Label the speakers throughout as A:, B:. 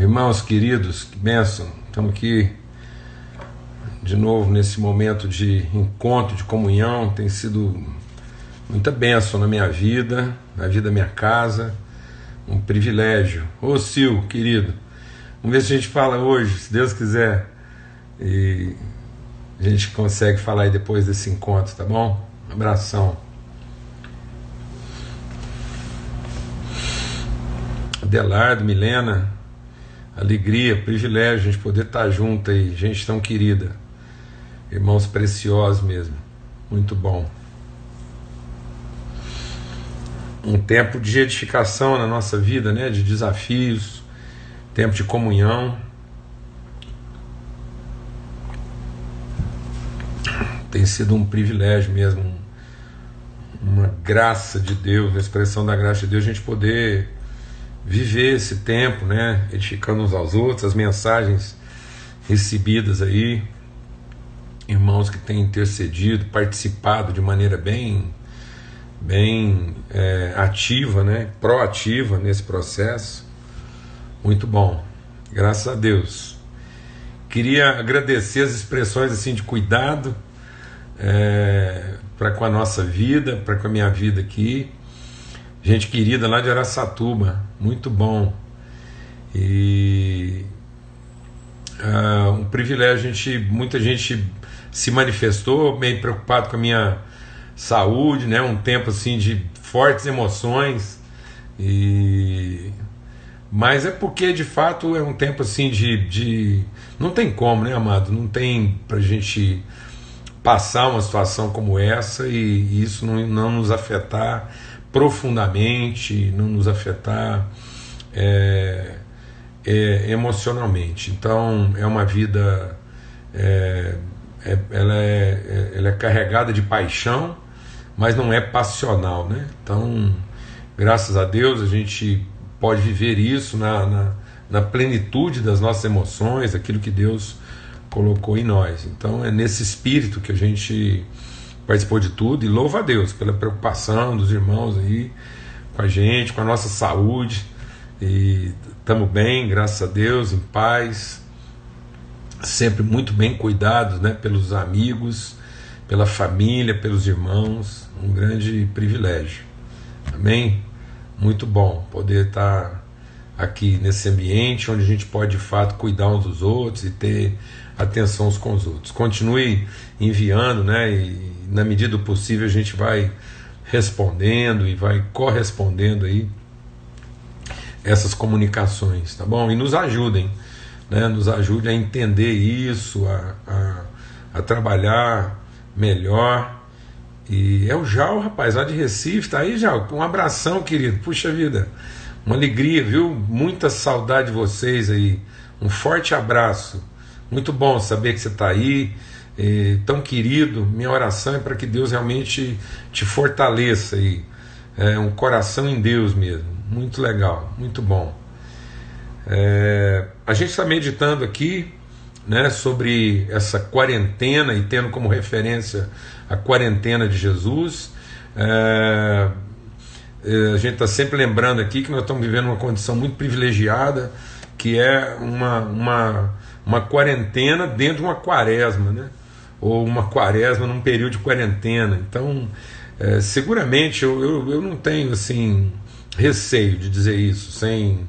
A: Irmãos queridos, que bênção, estamos aqui de novo nesse momento de encontro, de comunhão, tem sido muita bênção na minha vida, na vida da minha casa, um privilégio. Ô Sil, querido, vamos ver se a gente fala hoje, se Deus quiser, e a gente consegue falar aí depois desse encontro, tá bom? Um abração. Adelardo, Milena, alegria, privilégio a gente poder estar junto aí, gente tão querida, irmãos preciosos mesmo, muito bom. Um tempo de edificação na nossa vida, né? de desafios, tempo de comunhão. Tem sido um privilégio mesmo, uma graça de Deus, a expressão da graça de Deus, a gente poder viver esse tempo, né, edificando uns aos outros, as mensagens recebidas aí, irmãos que têm intercedido, participado de maneira bem, bem é, ativa, né, proativa nesse processo, muito bom, graças a Deus. Queria agradecer as expressões assim de cuidado é, para com a nossa vida, para com a minha vida aqui gente querida lá de Araçatuba, muito bom. E uh, um privilégio, a gente, muita gente se manifestou, bem preocupado com a minha saúde, né? Um tempo assim de fortes emoções e mas é porque de fato é um tempo assim de, de não tem como, né, amado? Não tem pra gente passar uma situação como essa e, e isso não, não nos afetar profundamente, não nos afetar é, é, emocionalmente. Então é uma vida, é, é ela, é, é, ela é carregada de paixão, mas não é passional, né? Então, graças a Deus a gente pode viver isso na, na, na plenitude das nossas emoções, aquilo que Deus colocou em nós. Então é nesse espírito que a gente participou de tudo e louva a Deus pela preocupação dos irmãos aí com a gente, com a nossa saúde. E estamos bem, graças a Deus, em paz, sempre muito bem cuidados né, pelos amigos, pela família, pelos irmãos. Um grande privilégio. Amém? Muito bom poder estar aqui nesse ambiente onde a gente pode de fato cuidar uns dos outros e ter atenção uns com os outros. Continue enviando, né? E na medida do possível a gente vai respondendo e vai correspondendo aí essas comunicações, tá bom? E nos ajudem, né? Nos ajude a entender isso, a, a, a trabalhar melhor. E é o Jal, rapaz, lá de Recife, tá aí, Jal? Um abração, querido. Puxa vida, uma alegria, viu? Muita saudade de vocês aí. Um forte abraço. Muito bom saber que você está aí é, tão querido, minha oração é para que Deus realmente te fortaleça aí. É um coração em Deus mesmo. Muito legal, muito bom. É, a gente está meditando aqui né, sobre essa quarentena e tendo como referência a quarentena de Jesus. É, é a gente está sempre lembrando aqui que nós estamos vivendo uma condição muito privilegiada, que é uma, uma, uma quarentena dentro de uma quaresma. Né? ou uma quaresma num período de quarentena. Então, é, seguramente eu, eu, eu, não tenho assim receio de dizer isso, sem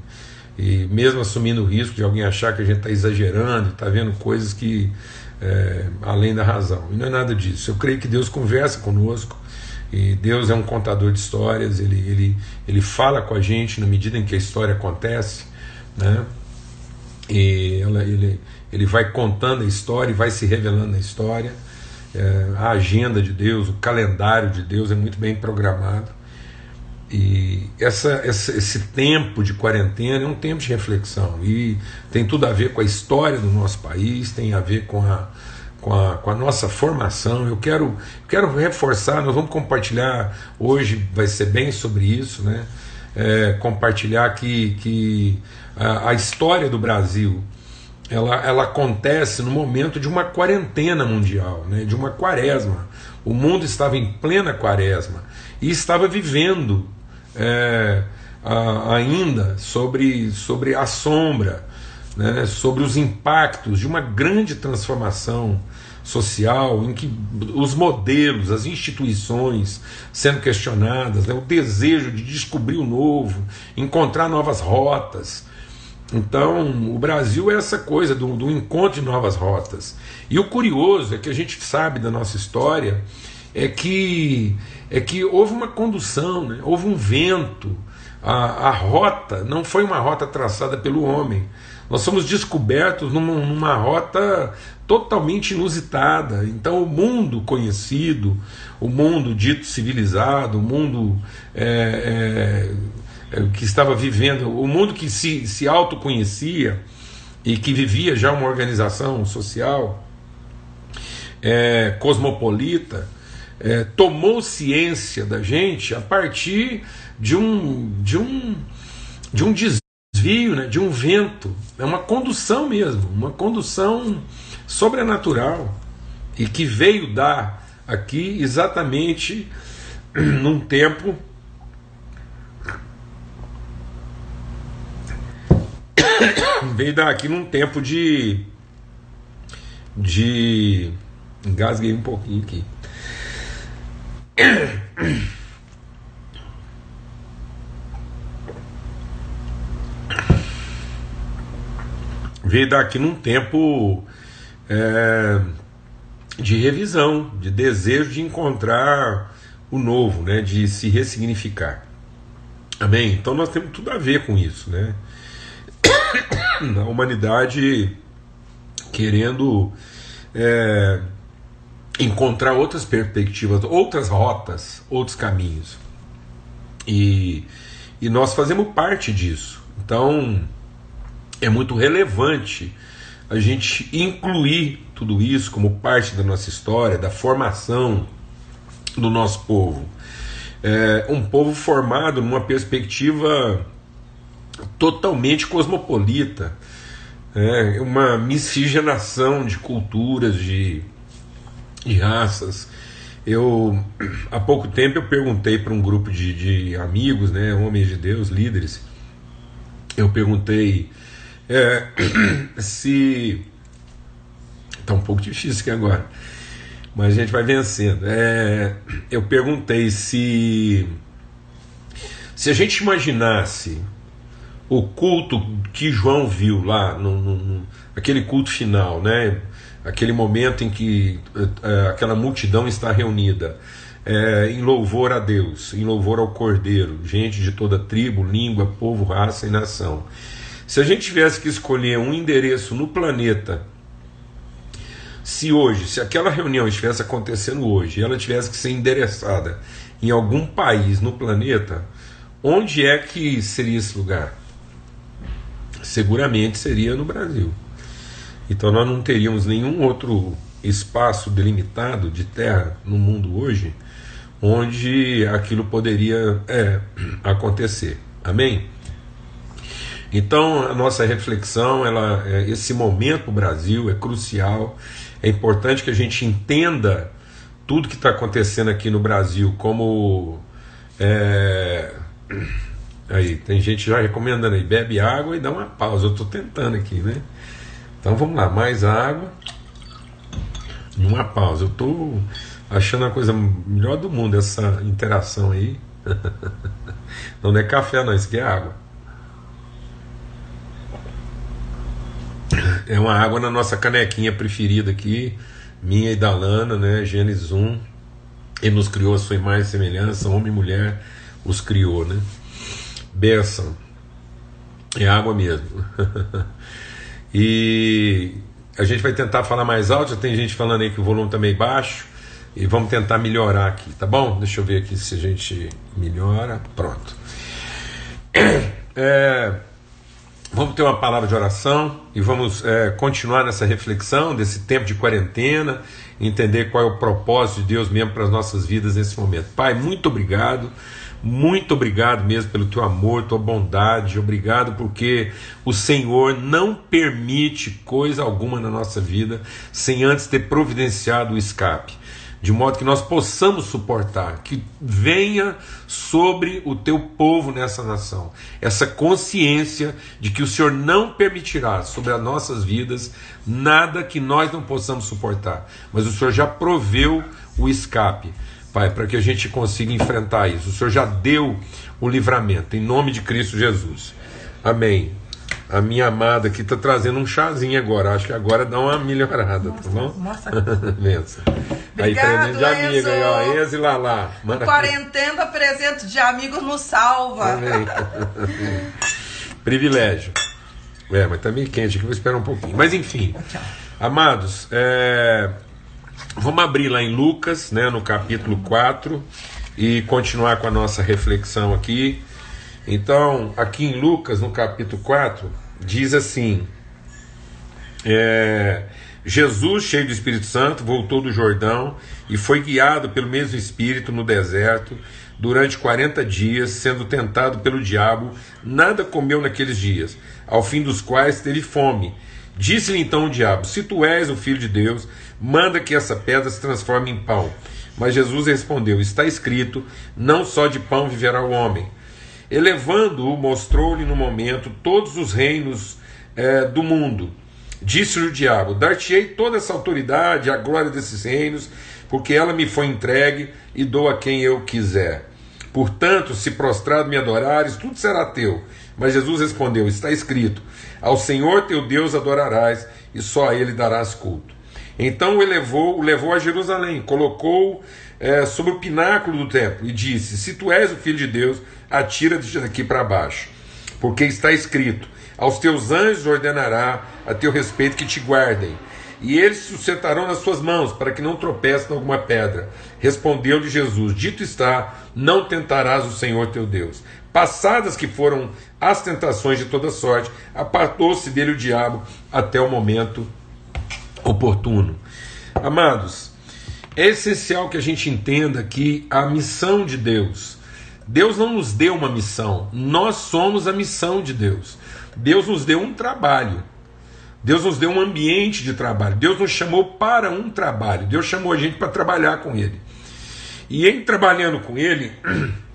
A: e mesmo assumindo o risco de alguém achar que a gente está exagerando, está vendo coisas que é, além da razão. E não é nada disso. Eu creio que Deus conversa conosco. E Deus é um contador de histórias, ele, ele, ele fala com a gente na medida em que a história acontece, né? E ela, ele, ele vai contando a história e vai se revelando a história. É, a agenda de Deus, o calendário de Deus é muito bem programado. E essa, essa, esse tempo de quarentena é um tempo de reflexão e tem tudo a ver com a história do nosso país, tem a ver com a, com a, com a nossa formação. Eu quero, quero reforçar, nós vamos compartilhar hoje, vai ser bem sobre isso, né? É, compartilhar que, que a, a história do Brasil ela, ela acontece no momento de uma quarentena mundial, né, de uma quaresma. O mundo estava em plena quaresma e estava vivendo é, ah, ainda sobre, sobre a sombra, né, sobre os impactos de uma grande transformação social em que os modelos, as instituições sendo questionadas, né, o desejo de descobrir o novo, encontrar novas rotas. Então, o Brasil é essa coisa do, do encontro de novas rotas. E o curioso é que a gente sabe da nossa história é que é que houve uma condução, né? houve um vento. A, a rota não foi uma rota traçada pelo homem. Nós somos descobertos numa, numa rota totalmente inusitada. Então, o mundo conhecido, o mundo dito civilizado, o mundo é, é, é, que estava vivendo, o mundo que se, se autoconhecia e que vivia já uma organização social é, cosmopolita, é, tomou ciência da gente a partir de um, de um, de um desvio, né, de um vento. É uma condução mesmo, uma condução sobrenatural e que veio dar aqui exatamente num tempo veio dar aqui num tempo de de engasguei um pouquinho aqui veio daqui num tempo é, de revisão, de desejo de encontrar o novo, né, de se ressignificar. Amém? Então nós temos tudo a ver com isso, né? A humanidade querendo é, encontrar outras perspectivas, outras rotas, outros caminhos. E, e nós fazemos parte disso. Então é muito relevante a gente incluir tudo isso como parte da nossa história, da formação do nosso povo. É um povo formado numa perspectiva totalmente cosmopolita, é uma miscigenação de culturas, de de raças. Eu há pouco tempo eu perguntei para um grupo de, de, amigos, né, homens de Deus, líderes. Eu perguntei é, se está um pouco difícil aqui agora, mas a gente vai vencendo. É, eu perguntei se se a gente imaginasse o culto que João viu lá no, no, no aquele culto final, né? aquele momento em que uh, aquela multidão está reunida é, em louvor a Deus, em louvor ao Cordeiro, gente de toda tribo, língua, povo, raça e nação. Se a gente tivesse que escolher um endereço no planeta, se hoje, se aquela reunião estivesse acontecendo hoje, e ela tivesse que ser endereçada em algum país no planeta, onde é que seria esse lugar? Seguramente seria no Brasil. Então nós não teríamos nenhum outro espaço delimitado de terra no mundo hoje onde aquilo poderia é, acontecer. Amém? Então a nossa reflexão, ela, é, esse momento para o Brasil é crucial. É importante que a gente entenda tudo que está acontecendo aqui no Brasil como é, aí tem gente já recomendando aí bebe água e dá uma pausa. Eu estou tentando aqui, né? Então vamos lá, mais água e uma pausa. Eu estou achando a coisa melhor do mundo essa interação aí. Não é café, não, isso aqui é água. É uma água na nossa canequinha preferida aqui, minha e da Lana, né? Gênesis 1. Ele nos criou a sua imagem e semelhança, homem e mulher os criou, né? Benção. É água mesmo. E a gente vai tentar falar mais alto, já tem gente falando aí que o volume está meio baixo. E vamos tentar melhorar aqui, tá bom? Deixa eu ver aqui se a gente melhora. Pronto. É, vamos ter uma palavra de oração e vamos é, continuar nessa reflexão desse tempo de quarentena, entender qual é o propósito de Deus mesmo para as nossas vidas nesse momento. Pai, muito obrigado muito obrigado mesmo pelo teu amor, tua bondade. Obrigado porque o Senhor não permite coisa alguma na nossa vida sem antes ter providenciado o escape. De modo que nós possamos suportar, que venha sobre o teu povo nessa nação, essa consciência de que o Senhor não permitirá sobre as nossas vidas nada que nós não possamos suportar, mas o Senhor já proveu o escape, Pai, para que a gente consiga enfrentar isso. O Senhor já deu o livramento, em nome de Cristo Jesus. Amém a minha amada aqui está trazendo um chazinho agora. Acho que agora dá uma melhorada, tá bom? Mostra. Benção.
B: aí, presente de amigo
A: aí, ó. Enzo e Lalá.
B: Quarentena, presente de amigos nos salva.
A: Privilégio. É, mas tá meio quente aqui, vou esperar um pouquinho. Mas enfim, amados, é... vamos abrir lá em Lucas, né, no capítulo 4, e continuar com a nossa reflexão aqui. Então, aqui em Lucas, no capítulo 4, diz assim: é, Jesus, cheio do Espírito Santo, voltou do Jordão e foi guiado pelo mesmo Espírito no deserto durante 40 dias, sendo tentado pelo diabo. Nada comeu naqueles dias, ao fim dos quais teve fome. Disse-lhe então o diabo: Se tu és o filho de Deus, manda que essa pedra se transforme em pão. Mas Jesus respondeu: Está escrito: Não só de pão viverá o homem Elevando-o, mostrou-lhe no momento todos os reinos é, do mundo. Disse-lhe o diabo: Dar-te-ei toda essa autoridade, a glória desses reinos, porque ela me foi entregue e dou a quem eu quiser. Portanto, se prostrado me adorares, tudo será teu. Mas Jesus respondeu: Está escrito: Ao Senhor teu Deus adorarás, e só a ele darás culto. Então o elevou, o levou a Jerusalém, colocou é, sobre o pináculo do templo e disse: Se tu és o filho de Deus, atira-te daqui para baixo, porque está escrito: Aos teus anjos ordenará a teu respeito que te guardem, e eles sustentarão nas suas mãos, para que não tropece em alguma pedra. Respondeu-lhe Jesus: Dito está, não tentarás o Senhor teu Deus. Passadas que foram as tentações de toda sorte, apartou-se dele o diabo até o momento oportuno. Amados, é essencial que a gente entenda que a missão de Deus, Deus não nos deu uma missão, nós somos a missão de Deus. Deus nos deu um trabalho. Deus nos deu um ambiente de trabalho. Deus nos chamou para um trabalho. Deus chamou a gente para trabalhar com Ele. E em trabalhando com Ele,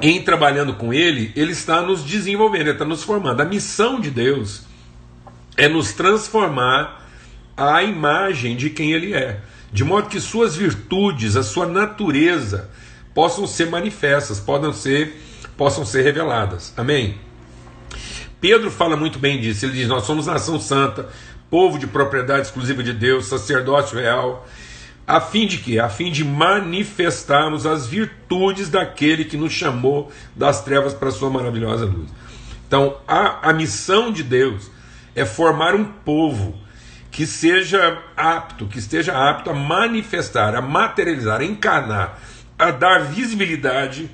A: em trabalhando com Ele, Ele está nos desenvolvendo, Ele está nos formando. A missão de Deus é nos transformar à imagem de quem Ele é, de modo que suas virtudes, a sua natureza possam ser manifestas, possam ser, possam ser reveladas. Amém? Pedro fala muito bem disso. Ele diz: Nós somos nação santa, povo de propriedade exclusiva de Deus, sacerdócio real, a fim de quê? A fim de manifestarmos as virtudes daquele que nos chamou das trevas para a sua maravilhosa luz. Então, a, a missão de Deus é formar um povo que seja apto, que esteja apto a manifestar, a materializar, a encarnar, a dar visibilidade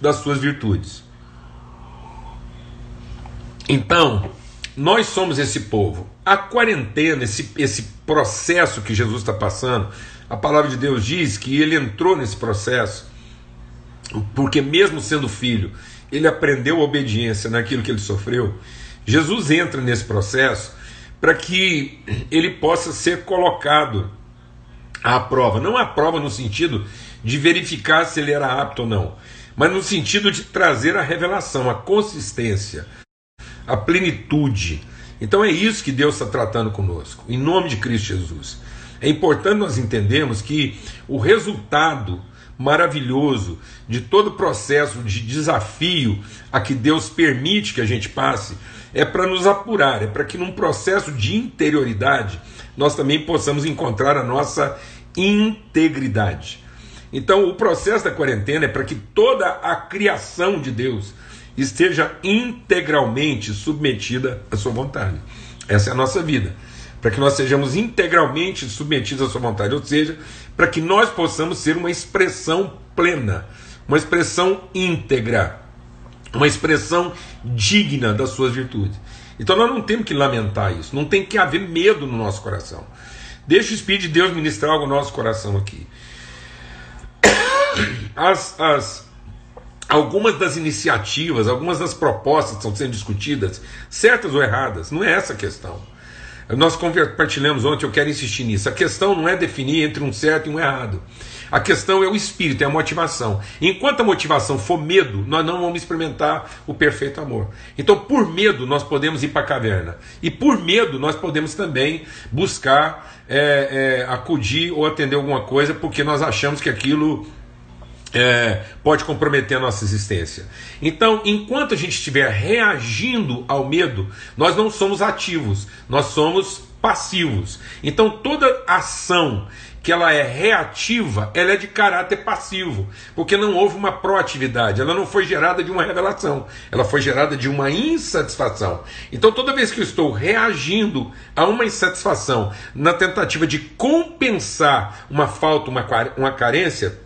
A: das suas virtudes. Então, nós somos esse povo. A quarentena, esse, esse processo que Jesus está passando, a palavra de Deus diz que ele entrou nesse processo, porque, mesmo sendo filho, ele aprendeu obediência naquilo que ele sofreu. Jesus entra nesse processo para que ele possa ser colocado à prova. Não à prova no sentido de verificar se ele era apto ou não, mas no sentido de trazer a revelação, a consistência, a plenitude. Então é isso que Deus está tratando conosco, em nome de Cristo Jesus. É importante nós entendermos que o resultado maravilhoso de todo o processo de desafio a que Deus permite que a gente passe é para nos apurar, é para que num processo de interioridade nós também possamos encontrar a nossa integridade. Então, o processo da quarentena é para que toda a criação de Deus esteja integralmente submetida à sua vontade. Essa é a nossa vida. Para que nós sejamos integralmente submetidos à sua vontade, ou seja, para que nós possamos ser uma expressão plena, uma expressão íntegra uma expressão digna das suas virtudes. Então nós não temos que lamentar isso, não tem que haver medo no nosso coração. Deixa o Espírito de Deus ministrar algo no nosso coração aqui. As, as, algumas das iniciativas, algumas das propostas que estão sendo discutidas, certas ou erradas, não é essa a questão. Nós compartilhamos ontem, eu quero insistir nisso. A questão não é definir entre um certo e um errado. A questão é o espírito, é a motivação. Enquanto a motivação for medo, nós não vamos experimentar o perfeito amor. Então, por medo, nós podemos ir para a caverna. E por medo, nós podemos também buscar é, é, acudir ou atender alguma coisa, porque nós achamos que aquilo é, pode comprometer a nossa existência. Então, enquanto a gente estiver reagindo ao medo, nós não somos ativos, nós somos passivos. Então, toda ação que ela é reativa, ela é de caráter passivo, porque não houve uma proatividade, ela não foi gerada de uma revelação, ela foi gerada de uma insatisfação. Então, toda vez que eu estou reagindo a uma insatisfação, na tentativa de compensar uma falta, uma, uma carência,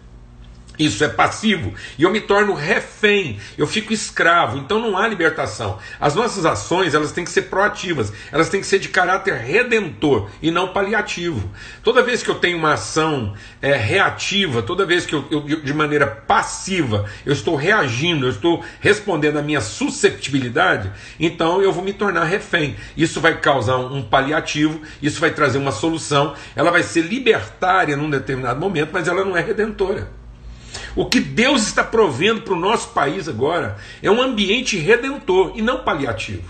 A: isso é passivo. E eu me torno refém, eu fico escravo, então não há libertação. As nossas ações, elas têm que ser proativas, elas têm que ser de caráter redentor e não paliativo. Toda vez que eu tenho uma ação é, reativa, toda vez que eu, eu, de maneira passiva, eu estou reagindo, eu estou respondendo à minha susceptibilidade, então eu vou me tornar refém. Isso vai causar um, paliativo, isso vai trazer uma solução, ela vai ser libertária num determinado momento, mas ela não é redentora. O que Deus está provendo para o nosso país agora é um ambiente redentor e não paliativo.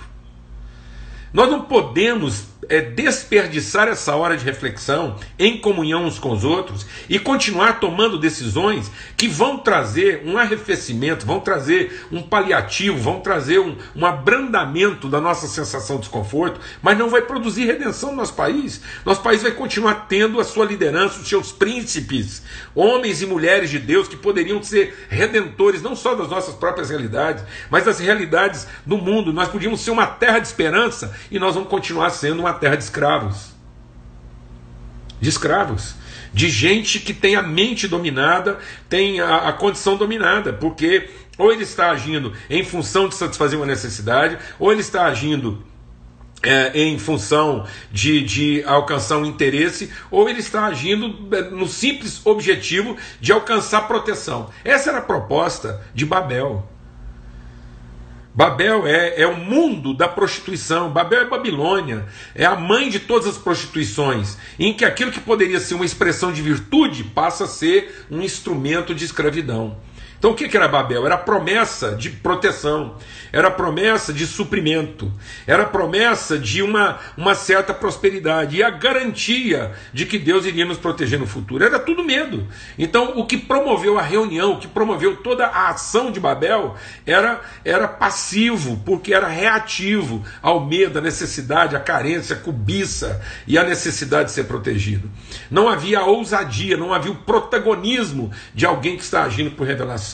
A: Nós não podemos é, desperdiçar essa hora de reflexão em comunhão uns com os outros e continuar tomando decisões que vão trazer um arrefecimento, vão trazer um paliativo, vão trazer um, um abrandamento da nossa sensação de desconforto, mas não vai produzir redenção no nosso país. Nosso país vai continuar tendo a sua liderança, os seus príncipes, homens e mulheres de Deus que poderiam ser redentores não só das nossas próprias realidades, mas das realidades do mundo. Nós podíamos ser uma terra de esperança e nós vamos continuar sendo uma terra de escravos. De escravos. De gente que tem a mente dominada, tem a, a condição dominada, porque ou ele está agindo em função de satisfazer uma necessidade, ou ele está agindo é, em função de, de alcançar um interesse, ou ele está agindo é, no simples objetivo de alcançar proteção. Essa era a proposta de Babel. Babel é, é o mundo da prostituição. Babel é Babilônia. É a mãe de todas as prostituições. Em que aquilo que poderia ser uma expressão de virtude passa a ser um instrumento de escravidão. Então o que era Babel? Era promessa de proteção, era promessa de suprimento, era promessa de uma, uma certa prosperidade e a garantia de que Deus iria nos proteger no futuro. Era tudo medo. Então o que promoveu a reunião, o que promoveu toda a ação de Babel era, era passivo, porque era reativo ao medo, à necessidade, à carência, à cobiça e à necessidade de ser protegido. Não havia ousadia, não havia o protagonismo de alguém que está agindo por revelação.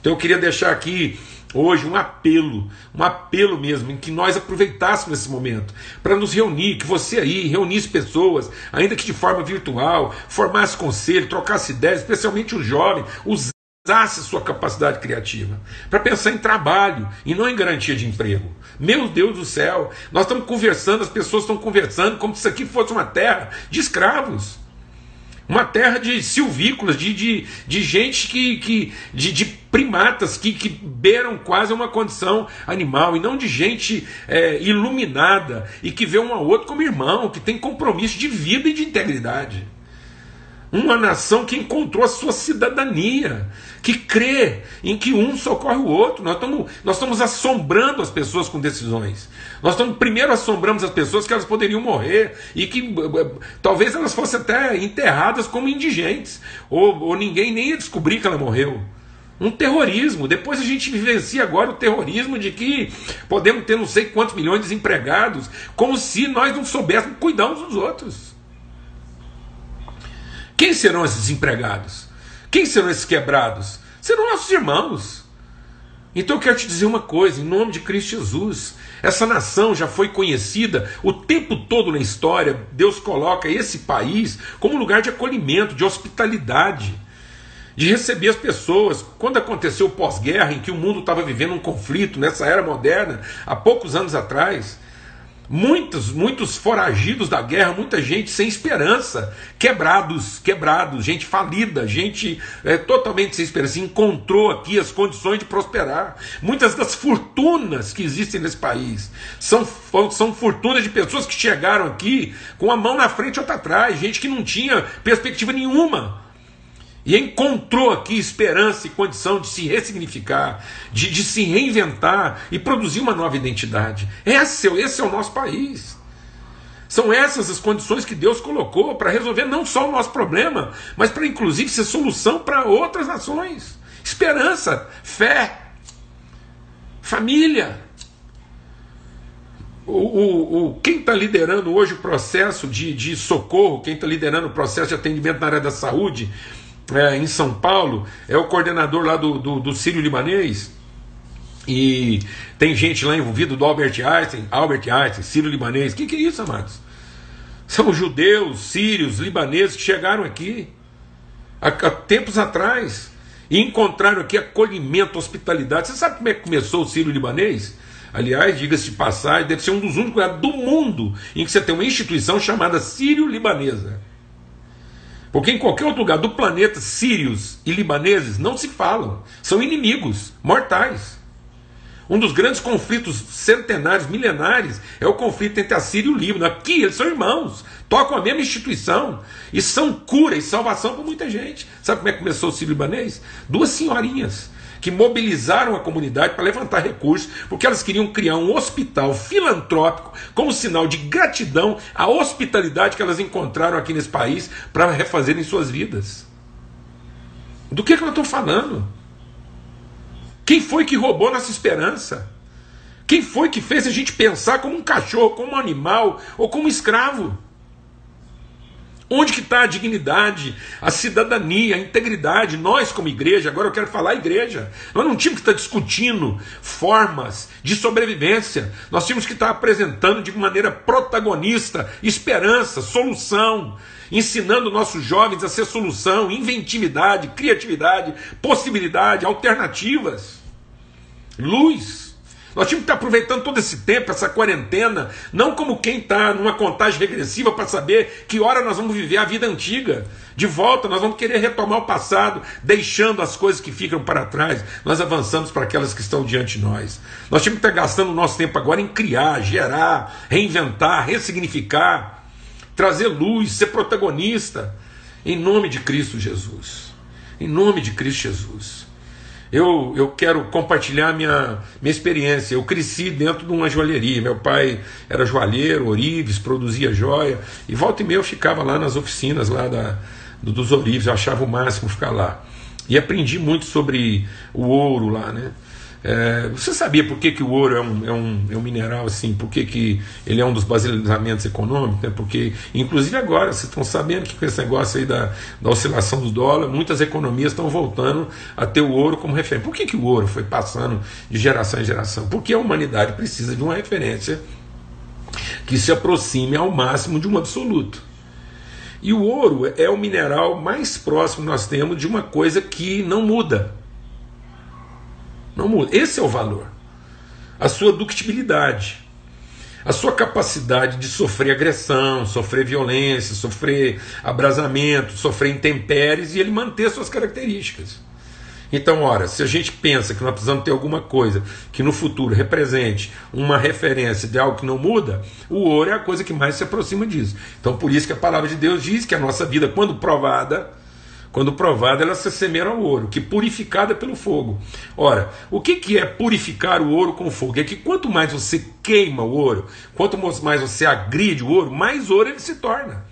A: Então eu queria deixar aqui hoje um apelo, um apelo mesmo, em que nós aproveitássemos esse momento para nos reunir, que você aí reunisse pessoas, ainda que de forma virtual, formasse conselho, trocasse ideias, especialmente o jovem, usasse sua capacidade criativa para pensar em trabalho e não em garantia de emprego. Meu Deus do céu, nós estamos conversando, as pessoas estão conversando como se isso aqui fosse uma terra de escravos. Uma terra de silvícolas, de, de, de gente que. que de, de primatas que, que beiram quase uma condição animal, e não de gente é, iluminada e que vê um ao outro como irmão, que tem compromisso de vida e de integridade. Uma nação que encontrou a sua cidadania, que crê em que um socorre o outro. Nós estamos, nós estamos assombrando as pessoas com decisões. Nós estamos primeiro assombramos as pessoas que elas poderiam morrer e que talvez elas fossem até enterradas como indigentes, ou, ou ninguém nem ia descobrir que ela morreu. Um terrorismo. Depois a gente vivencia agora o terrorismo de que podemos ter não sei quantos milhões de desempregados, como se nós não soubéssemos cuidar uns dos outros. Quem serão esses desempregados? Quem serão esses quebrados? Serão nossos irmãos. Então eu quero te dizer uma coisa, em nome de Cristo Jesus. Essa nação já foi conhecida o tempo todo na história. Deus coloca esse país como lugar de acolhimento, de hospitalidade, de receber as pessoas. Quando aconteceu o pós-guerra, em que o mundo estava vivendo um conflito, nessa era moderna, há poucos anos atrás, Muitos, muitos foragidos da guerra, muita gente sem esperança, quebrados, quebrados, gente falida, gente é, totalmente sem esperança, encontrou aqui as condições de prosperar. Muitas das fortunas que existem nesse país são, são fortunas de pessoas que chegaram aqui com a mão na frente e outra atrás, gente que não tinha perspectiva nenhuma e encontrou aqui esperança e condição de se ressignificar, de, de se reinventar e produzir uma nova identidade. Esse, esse é o nosso país. São essas as condições que Deus colocou para resolver não só o nosso problema, mas para inclusive ser solução para outras nações. Esperança, fé, família. O, o, o quem está liderando hoje o processo de, de socorro, quem está liderando o processo de atendimento na área da saúde, é, em São Paulo, é o coordenador lá do, do, do Sírio Libanês. E tem gente lá envolvida do Albert Einstein, Albert Einstein, Sírio Libanês. O que, que é isso, amados? São judeus, sírios, libaneses que chegaram aqui há, há tempos atrás e encontraram aqui acolhimento, hospitalidade. Você sabe como é que começou o Sírio Libanês? Aliás, diga-se de passagem, deve ser um dos únicos do mundo em que você tem uma instituição chamada Sírio-Libanesa. Porque em qualquer outro lugar do planeta, sírios e libaneses não se falam, são inimigos mortais. Um dos grandes conflitos centenários, milenares, é o conflito entre a Síria e o Líbano. Aqui eles são irmãos, tocam a mesma instituição e são cura e salvação para muita gente. Sabe como é que começou o sírio libanês? Duas senhorinhas que mobilizaram a comunidade para levantar recursos, porque elas queriam criar um hospital filantrópico como sinal de gratidão à hospitalidade que elas encontraram aqui nesse país para refazerem suas vidas. Do que, que eu estou falando? Quem foi que roubou nossa esperança? Quem foi que fez a gente pensar como um cachorro, como um animal ou como um escravo? Onde que está a dignidade, a cidadania, a integridade? Nós, como igreja, agora eu quero falar igreja, nós não tínhamos que estar discutindo formas de sobrevivência, nós tínhamos que estar apresentando de maneira protagonista esperança, solução, ensinando nossos jovens a ser solução, inventividade, criatividade, possibilidade, alternativas, luz. Nós tínhamos que estar aproveitando todo esse tempo, essa quarentena, não como quem está numa contagem regressiva para saber que hora nós vamos viver a vida antiga. De volta, nós vamos querer retomar o passado, deixando as coisas que ficam para trás. Nós avançamos para aquelas que estão diante de nós. Nós tínhamos que estar gastando o nosso tempo agora em criar, gerar, reinventar, ressignificar, trazer luz, ser protagonista. Em nome de Cristo Jesus. Em nome de Cristo Jesus. Eu, eu quero compartilhar minha, minha experiência. Eu cresci dentro de uma joalheria. Meu pai era joalheiro, orives, produzia joia. E volta e meia eu ficava lá nas oficinas lá da, do, dos orives. Eu achava o máximo ficar lá. E aprendi muito sobre o ouro lá, né? É, você sabia por que, que o ouro é um, é, um, é um mineral assim? Por que, que ele é um dos baseamentos econômicos? Né? Porque, inclusive agora, vocês estão sabendo que com esse negócio aí da, da oscilação do dólar, muitas economias estão voltando a ter o ouro como referência. Por que, que o ouro foi passando de geração em geração? Porque a humanidade precisa de uma referência que se aproxime ao máximo de um absoluto. E o ouro é o mineral mais próximo que nós temos de uma coisa que não muda. Não muda. Esse é o valor. A sua ductibilidade. A sua capacidade de sofrer agressão, sofrer violência, sofrer abrasamento, sofrer intempéries e ele manter suas características. Então, ora, se a gente pensa que nós precisamos ter alguma coisa que no futuro represente uma referência de algo que não muda, o ouro é a coisa que mais se aproxima disso. Então, por isso que a palavra de Deus diz que a nossa vida, quando provada, quando provada, ela se assemelha ao ouro, que purificada pelo fogo. Ora, o que, que é purificar o ouro com fogo? É que quanto mais você queima o ouro, quanto mais você agride o ouro, mais ouro ele se torna.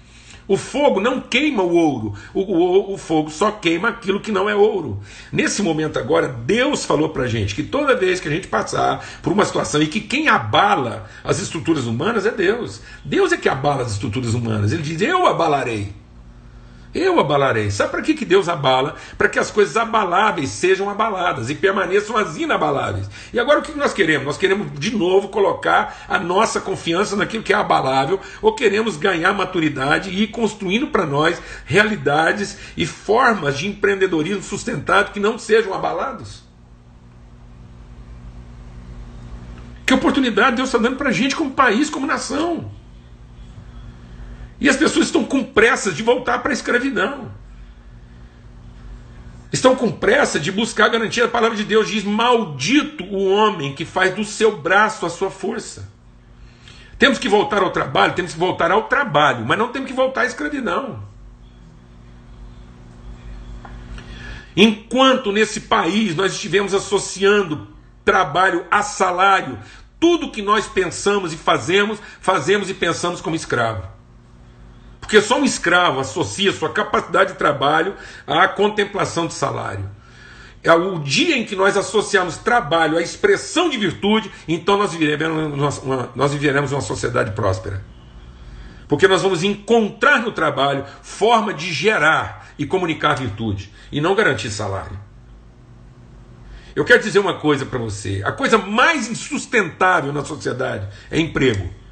A: O fogo não queima o ouro, o, o, o, fogo só queima aquilo que não é ouro. Nesse momento agora, Deus falou para gente que toda vez que a gente passar por uma situação e que quem abala as estruturas humanas é Deus. Deus é que abala as estruturas humanas. Ele diz: Eu abalarei. Eu abalarei. Sabe para que, que Deus abala? Para que as coisas abaláveis sejam abaladas e permaneçam as inabaláveis. E agora o que nós queremos? Nós queremos de novo colocar a nossa confiança naquilo que é abalável, ou queremos ganhar maturidade e ir construindo para nós realidades e formas de empreendedorismo sustentado que não sejam abalados? Que oportunidade Deus está dando para a gente como país, como nação. E as pessoas estão com pressa de voltar para a escravidão. Estão com pressa de buscar garantia. A palavra de Deus diz: Maldito o homem que faz do seu braço a sua força. Temos que voltar ao trabalho, temos que voltar ao trabalho, mas não temos que voltar à escravidão. Enquanto nesse país nós estivemos associando trabalho a salário, tudo que nós pensamos e fazemos, fazemos e pensamos como escravo. Porque só um escravo associa sua capacidade de trabalho à contemplação de salário. É o dia em que nós associamos trabalho à expressão de virtude, então nós viveremos uma, nós viveremos uma sociedade próspera. Porque nós vamos encontrar no trabalho forma de gerar e comunicar virtude, e não garantir salário. Eu quero dizer uma coisa para você: a coisa mais insustentável na sociedade é emprego.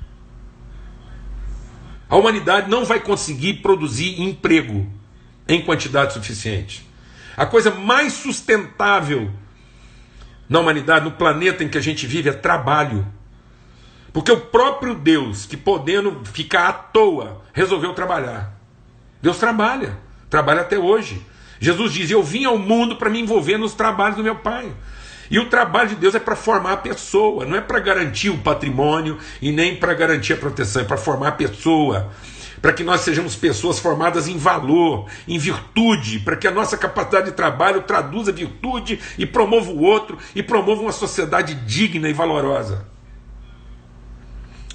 A: A humanidade não vai conseguir produzir emprego em quantidade suficiente. A coisa mais sustentável na humanidade, no planeta em que a gente vive, é trabalho. Porque o próprio Deus, que podendo ficar à toa, resolveu trabalhar. Deus trabalha, trabalha até hoje. Jesus diz: Eu vim ao mundo para me envolver nos trabalhos do meu Pai. E o trabalho de Deus é para formar a pessoa, não é para garantir o patrimônio e nem para garantir a proteção, é para formar a pessoa para que nós sejamos pessoas formadas em valor, em virtude, para que a nossa capacidade de trabalho traduza virtude e promova o outro e promova uma sociedade digna e valorosa.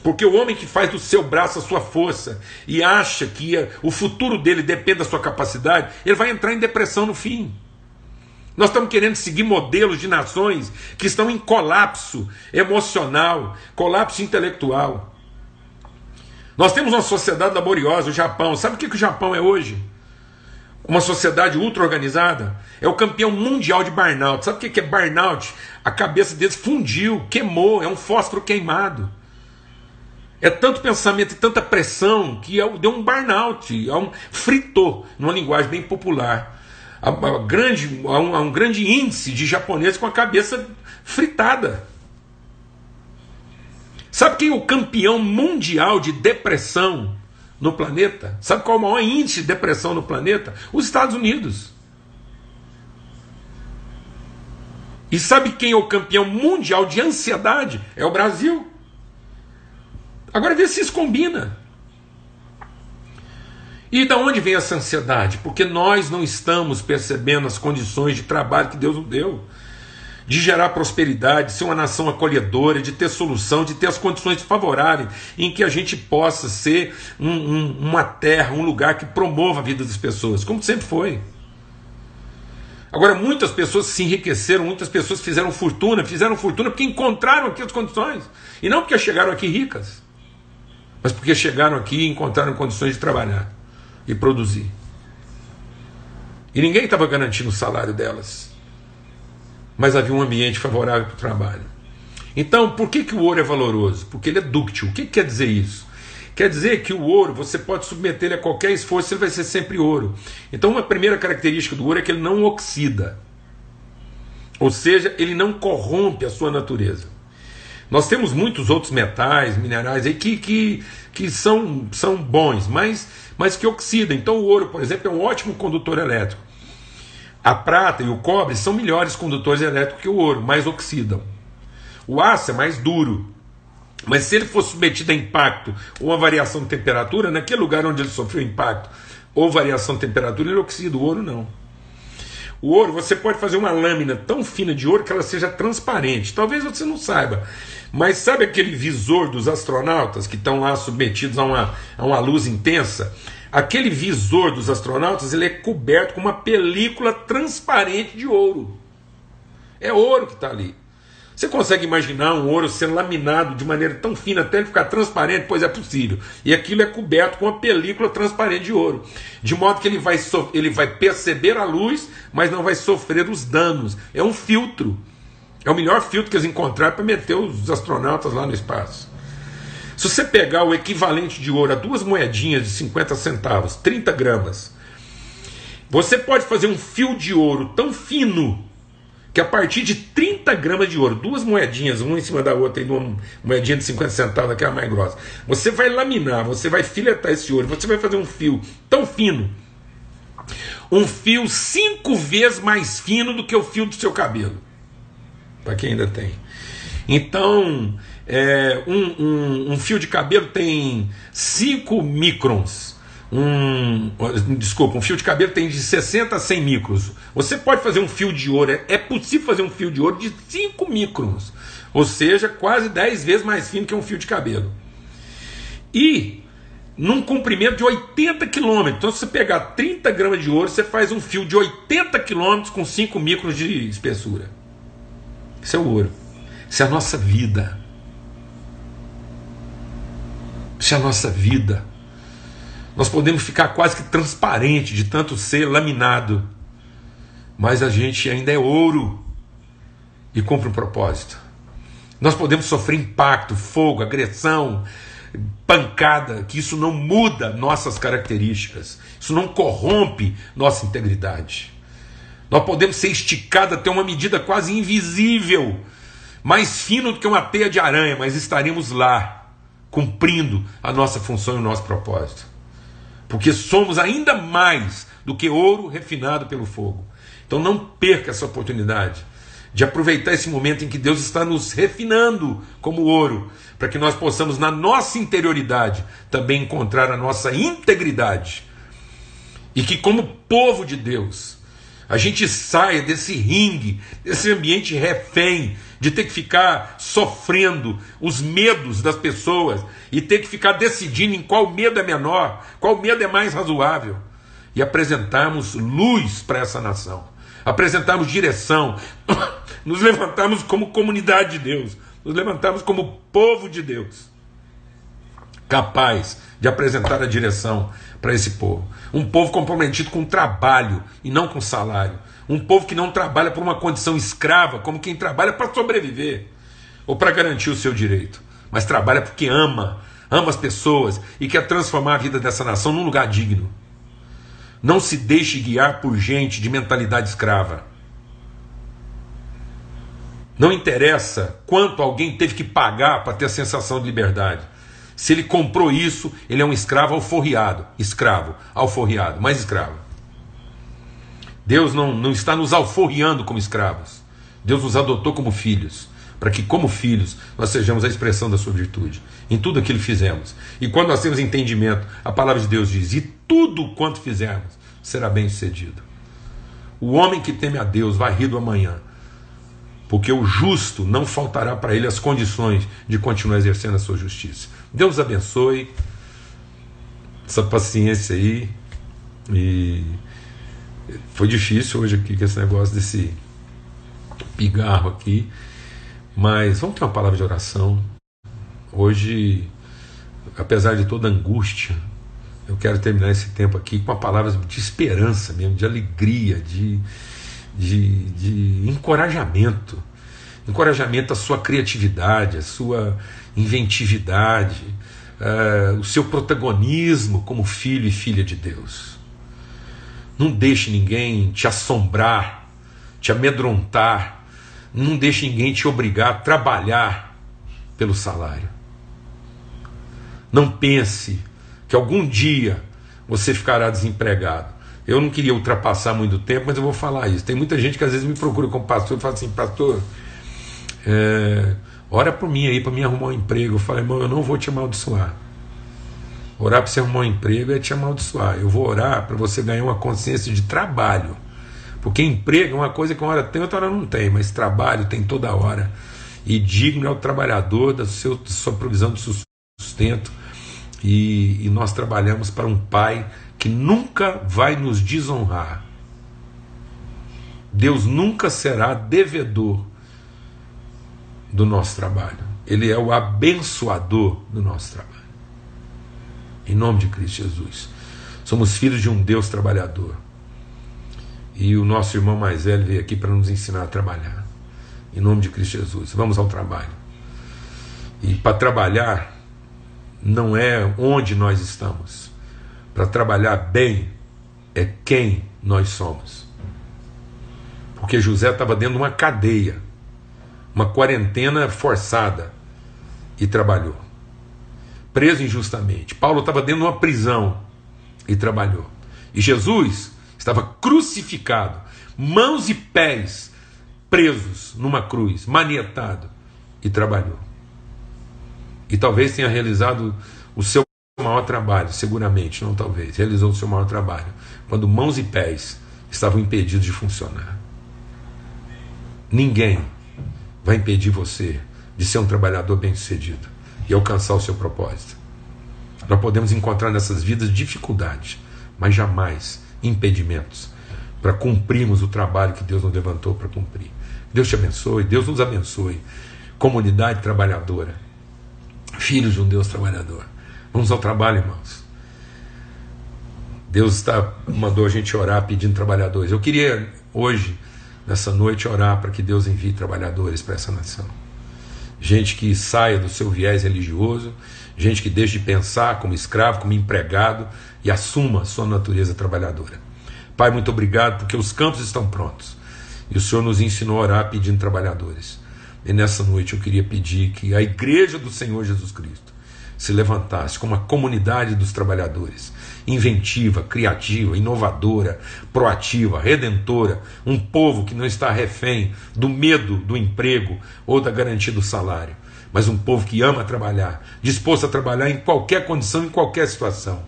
A: Porque o homem que faz do seu braço a sua força e acha que o futuro dele depende da sua capacidade, ele vai entrar em depressão no fim. Nós estamos querendo seguir modelos de nações que estão em colapso emocional, colapso intelectual. Nós temos uma sociedade laboriosa, o Japão. Sabe o que, que o Japão é hoje? Uma sociedade ultra organizada. É o campeão mundial de burnout. Sabe o que, que é burnout? A cabeça deles fundiu, queimou, é um fósforo queimado. É tanto pensamento e tanta pressão que é deu um burnout, é um fritou, numa linguagem bem popular. Há, grande, há um, há um grande índice de japoneses com a cabeça fritada. Sabe quem é o campeão mundial de depressão no planeta? Sabe qual é o maior índice de depressão no planeta? Os Estados Unidos. E sabe quem é o campeão mundial de ansiedade? É o Brasil. Agora vê se isso combina. E da onde vem essa ansiedade? Porque nós não estamos percebendo as condições de trabalho que Deus nos deu de gerar prosperidade, de ser uma nação acolhedora, de ter solução, de ter as condições favoráveis em que a gente possa ser um, um, uma terra, um lugar que promova a vida das pessoas, como sempre foi. Agora, muitas pessoas se enriqueceram, muitas pessoas fizeram fortuna, fizeram fortuna porque encontraram aqui as condições, e não porque chegaram aqui ricas, mas porque chegaram aqui e encontraram condições de trabalhar e produzir. E ninguém estava garantindo o salário delas mas havia um ambiente favorável para o trabalho. Então, por que, que o ouro é valoroso? Porque ele é dúctil. O que, que quer dizer isso? Quer dizer que o ouro você pode submeter ele a qualquer esforço, ele vai ser sempre ouro. Então, uma primeira característica do ouro é que ele não oxida. Ou seja, ele não corrompe a sua natureza. Nós temos muitos outros metais, minerais aí que, que, que são, são bons, mas, mas que oxidam. Então, o ouro, por exemplo, é um ótimo condutor elétrico. A prata e o cobre são melhores condutores elétricos que o ouro, mais oxidam. O aço é mais duro. Mas se ele for submetido a impacto ou a variação de temperatura, naquele lugar onde ele sofreu impacto ou variação de temperatura, ele oxida. O ouro não. O ouro, você pode fazer uma lâmina tão fina de ouro que ela seja transparente. Talvez você não saiba. Mas sabe aquele visor dos astronautas que estão lá submetidos a uma, a uma luz intensa? Aquele visor dos astronautas ele é coberto com uma película transparente de ouro. É ouro que está ali. Você consegue imaginar um ouro sendo laminado de maneira tão fina até ele ficar transparente? Pois é possível. E aquilo é coberto com uma película transparente de ouro. De modo que ele vai, so ele vai perceber a luz, mas não vai sofrer os danos. É um filtro. É o melhor filtro que eles encontraram para meter os astronautas lá no espaço. Se você pegar o equivalente de ouro a duas moedinhas de 50 centavos, 30 gramas, você pode fazer um fio de ouro tão fino que a partir de 30 gramas de ouro, duas moedinhas, uma em cima da outra, e uma moedinha de 50 centavos, aquela mais grossa, você vai laminar, você vai filetar esse ouro, você vai fazer um fio tão fino, um fio cinco vezes mais fino do que o fio do seu cabelo, para quem ainda tem. Então, é, um, um, um fio de cabelo tem 5 microns um, desculpa, um fio de cabelo tem de 60 a 100 micros. Você pode fazer um fio de ouro, é, é possível fazer um fio de ouro de 5 microns, ou seja, quase 10 vezes mais fino que um fio de cabelo. E num comprimento de 80 quilômetros. Então, se você pegar 30 gramas de ouro, você faz um fio de 80 quilômetros com 5 micros de espessura. Isso é o ouro. Isso é a nossa vida. Isso é a nossa vida. Nós podemos ficar quase que transparente de tanto ser laminado, mas a gente ainda é ouro e cumpre um propósito. Nós podemos sofrer impacto, fogo, agressão, pancada, que isso não muda nossas características, isso não corrompe nossa integridade. Nós podemos ser esticados até uma medida quase invisível, mais fino do que uma teia de aranha, mas estaremos lá, cumprindo a nossa função e o nosso propósito porque somos ainda mais do que ouro refinado pelo fogo. Então não perca essa oportunidade de aproveitar esse momento em que Deus está nos refinando como ouro, para que nós possamos, na nossa interioridade, também encontrar a nossa integridade. E que, como povo de Deus, a gente saia desse ringue, desse ambiente refém, de ter que ficar sofrendo os medos das pessoas e ter que ficar decidindo em qual medo é menor, qual medo é mais razoável, e apresentarmos luz para essa nação, apresentarmos direção, nos levantarmos como comunidade de Deus, nos levantarmos como povo de Deus, capaz de apresentar a direção para esse povo. Um povo comprometido com trabalho e não com salário. Um povo que não trabalha por uma condição escrava, como quem trabalha para sobreviver ou para garantir o seu direito, mas trabalha porque ama, ama as pessoas e quer transformar a vida dessa nação num lugar digno. Não se deixe guiar por gente de mentalidade escrava. Não interessa quanto alguém teve que pagar para ter a sensação de liberdade. Se ele comprou isso, ele é um escravo alforriado. Escravo, alforriado, mais escravo. Deus não, não está nos alforriando como escravos. Deus nos adotou como filhos, para que, como filhos, nós sejamos a expressão da sua virtude em tudo aquilo que fizemos. E quando nós temos entendimento, a palavra de Deus diz: e tudo quanto fizermos será bem sucedido. O homem que teme a Deus vai amanhã, porque o justo não faltará para ele as condições de continuar exercendo a sua justiça. Deus abençoe essa paciência aí. E foi difícil hoje aqui com esse negócio desse pigarro aqui. Mas vamos ter uma palavra de oração. Hoje, apesar de toda angústia, eu quero terminar esse tempo aqui com uma palavra de esperança mesmo, de alegria, de, de, de encorajamento encorajamento à sua criatividade, à sua inventividade, uh, o seu protagonismo como filho e filha de Deus. Não deixe ninguém te assombrar, te amedrontar, não deixe ninguém te obrigar a trabalhar pelo salário. Não pense que algum dia você ficará desempregado. Eu não queria ultrapassar muito tempo, mas eu vou falar isso. Tem muita gente que às vezes me procura como pastor e fala assim, pastor, é, ora por mim aí para me arrumar um emprego. Eu falei, irmão, eu não vou te amaldiçoar. Orar para você arrumar um emprego é te amaldiçoar. Eu vou orar para você ganhar uma consciência de trabalho. Porque emprego é uma coisa que uma hora tem, outra hora não tem, mas trabalho tem toda hora. E digno é o trabalhador da, seu, da sua provisão de sustento. E, e nós trabalhamos para um Pai que nunca vai nos desonrar. Deus nunca será devedor do nosso trabalho. Ele é o abençoador do nosso trabalho. Em nome de Cristo Jesus. Somos filhos de um Deus trabalhador. E o nosso irmão mais velho veio aqui para nos ensinar a trabalhar. Em nome de Cristo Jesus. Vamos ao trabalho. E para trabalhar, não é onde nós estamos. Para trabalhar bem, é quem nós somos. Porque José estava dentro de uma cadeia, uma quarentena forçada, e trabalhou. Preso injustamente. Paulo estava dentro de uma prisão e trabalhou. E Jesus estava crucificado, mãos e pés presos numa cruz, manietado, e trabalhou. E talvez tenha realizado o seu maior trabalho, seguramente, não talvez, realizou o seu maior trabalho, quando mãos e pés estavam impedidos de funcionar. Ninguém vai impedir você de ser um trabalhador bem-sucedido e alcançar o seu propósito. Nós podemos encontrar nessas vidas dificuldades, mas jamais impedimentos para cumprirmos o trabalho que Deus nos levantou para cumprir. Deus te abençoe, Deus nos abençoe. Comunidade trabalhadora, filhos de um Deus trabalhador. Vamos ao trabalho, irmãos. Deus está, mandou a gente orar pedindo trabalhadores. Eu queria hoje, nessa noite, orar para que Deus envie trabalhadores para essa nação. Gente que saia do seu viés religioso, gente que deixe de pensar como escravo, como empregado e assuma sua natureza trabalhadora. Pai, muito obrigado porque os campos estão prontos e o Senhor nos ensinou a orar pedindo trabalhadores. E nessa noite eu queria pedir que a igreja do Senhor Jesus Cristo se levantasse como a comunidade dos trabalhadores, inventiva, criativa, inovadora, proativa, redentora, um povo que não está refém do medo do emprego ou da garantia do salário, mas um povo que ama trabalhar, disposto a trabalhar em qualquer condição, em qualquer situação.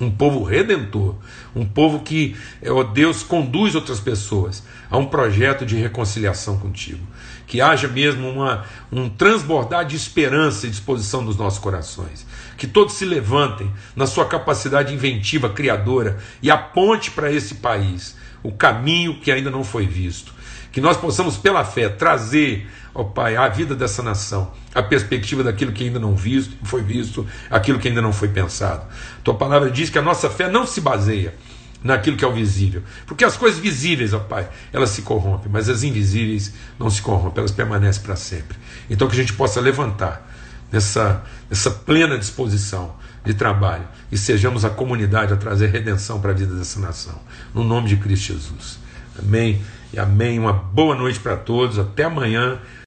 A: Um povo redentor, um povo que, ó Deus, conduz outras pessoas a um projeto de reconciliação contigo que haja mesmo uma, um transbordar de esperança e disposição dos nossos corações. Que todos se levantem na sua capacidade inventiva, criadora e aponte para esse país o caminho que ainda não foi visto. Que nós possamos, pela fé, trazer, ó Pai, a vida dessa nação, a perspectiva daquilo que ainda não visto, foi visto, aquilo que ainda não foi pensado. Tua palavra diz que a nossa fé não se baseia naquilo que é o visível. Porque as coisas visíveis, ó Pai, elas se corrompem, mas as invisíveis não se corrompem, elas permanecem para sempre. Então que a gente possa levantar nessa, nessa plena disposição de trabalho e sejamos a comunidade a trazer redenção para a vida dessa nação. No nome de Cristo Jesus. Amém e amém. Uma boa noite para todos. Até amanhã.